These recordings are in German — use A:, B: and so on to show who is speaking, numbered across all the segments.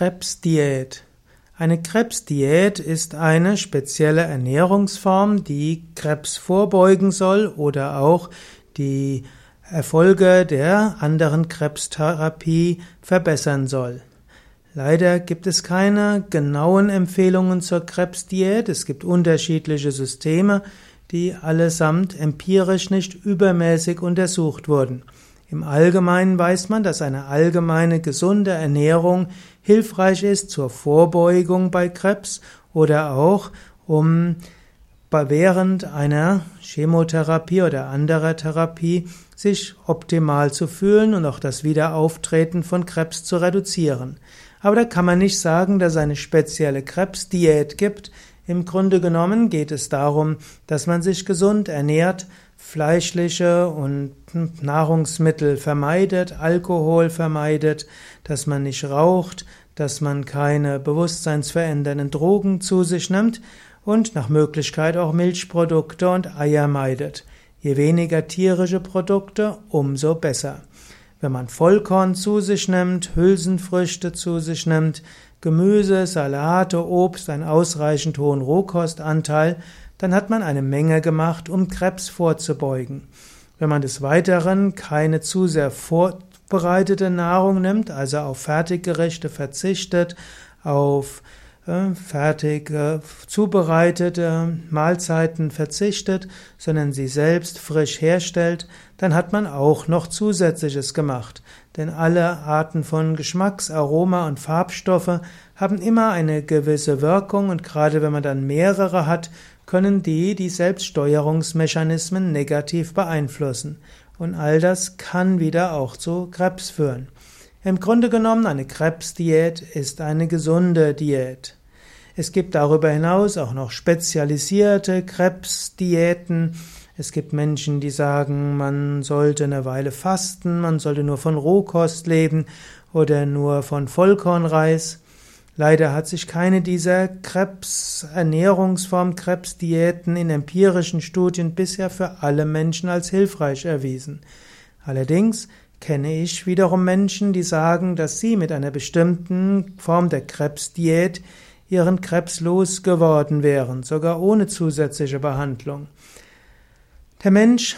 A: Krebsdiät. Eine Krebsdiät ist eine spezielle Ernährungsform, die Krebs vorbeugen soll oder auch die Erfolge der anderen Krebstherapie verbessern soll. Leider gibt es keine genauen Empfehlungen zur Krebsdiät. Es gibt unterschiedliche Systeme, die allesamt empirisch nicht übermäßig untersucht wurden. Im Allgemeinen weiß man, dass eine allgemeine gesunde Ernährung hilfreich ist zur Vorbeugung bei Krebs oder auch um während einer Chemotherapie oder anderer Therapie sich optimal zu fühlen und auch das Wiederauftreten von Krebs zu reduzieren. Aber da kann man nicht sagen, dass es eine spezielle Krebsdiät gibt. Im Grunde genommen geht es darum, dass man sich gesund ernährt, fleischliche und Nahrungsmittel vermeidet, Alkohol vermeidet, dass man nicht raucht, dass man keine bewusstseinsverändernden Drogen zu sich nimmt und nach Möglichkeit auch Milchprodukte und Eier meidet. Je weniger tierische Produkte, umso besser. Wenn man Vollkorn zu sich nimmt, Hülsenfrüchte zu sich nimmt, Gemüse, Salate, Obst, einen ausreichend hohen Rohkostanteil, dann hat man eine Menge gemacht, um Krebs vorzubeugen. Wenn man des Weiteren keine zu sehr vorbereitete Nahrung nimmt, also auf Fertiggerichte verzichtet, auf fertig äh, zubereitete Mahlzeiten verzichtet, sondern sie selbst frisch herstellt, dann hat man auch noch Zusätzliches gemacht. Denn alle Arten von Geschmacks-, Aroma- und Farbstoffe haben immer eine gewisse Wirkung und gerade wenn man dann mehrere hat, können die die Selbststeuerungsmechanismen negativ beeinflussen. Und all das kann wieder auch zu Krebs führen. Im Grunde genommen, eine Krebsdiät ist eine gesunde Diät. Es gibt darüber hinaus auch noch spezialisierte Krebsdiäten. Es gibt Menschen, die sagen, man sollte eine Weile fasten, man sollte nur von Rohkost leben oder nur von Vollkornreis. Leider hat sich keine dieser Krebsernährungsform, Krebsdiäten in empirischen Studien bisher für alle Menschen als hilfreich erwiesen. Allerdings kenne ich wiederum Menschen, die sagen, dass sie mit einer bestimmten Form der Krebsdiät ihren Krebs losgeworden wären, sogar ohne zusätzliche Behandlung. Der Mensch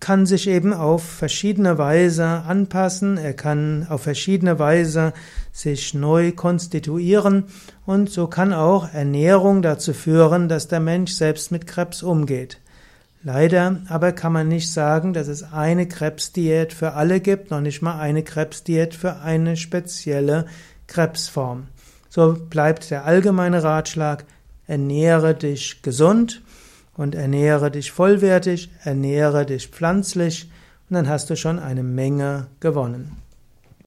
A: kann sich eben auf verschiedene Weise anpassen, er kann auf verschiedene Weise sich neu konstituieren und so kann auch Ernährung dazu führen, dass der Mensch selbst mit Krebs umgeht. Leider aber kann man nicht sagen, dass es eine Krebsdiät für alle gibt, noch nicht mal eine Krebsdiät für eine spezielle Krebsform. So bleibt der allgemeine Ratschlag, ernähre dich gesund, und ernähre dich vollwertig, ernähre dich pflanzlich und dann hast du schon eine Menge gewonnen.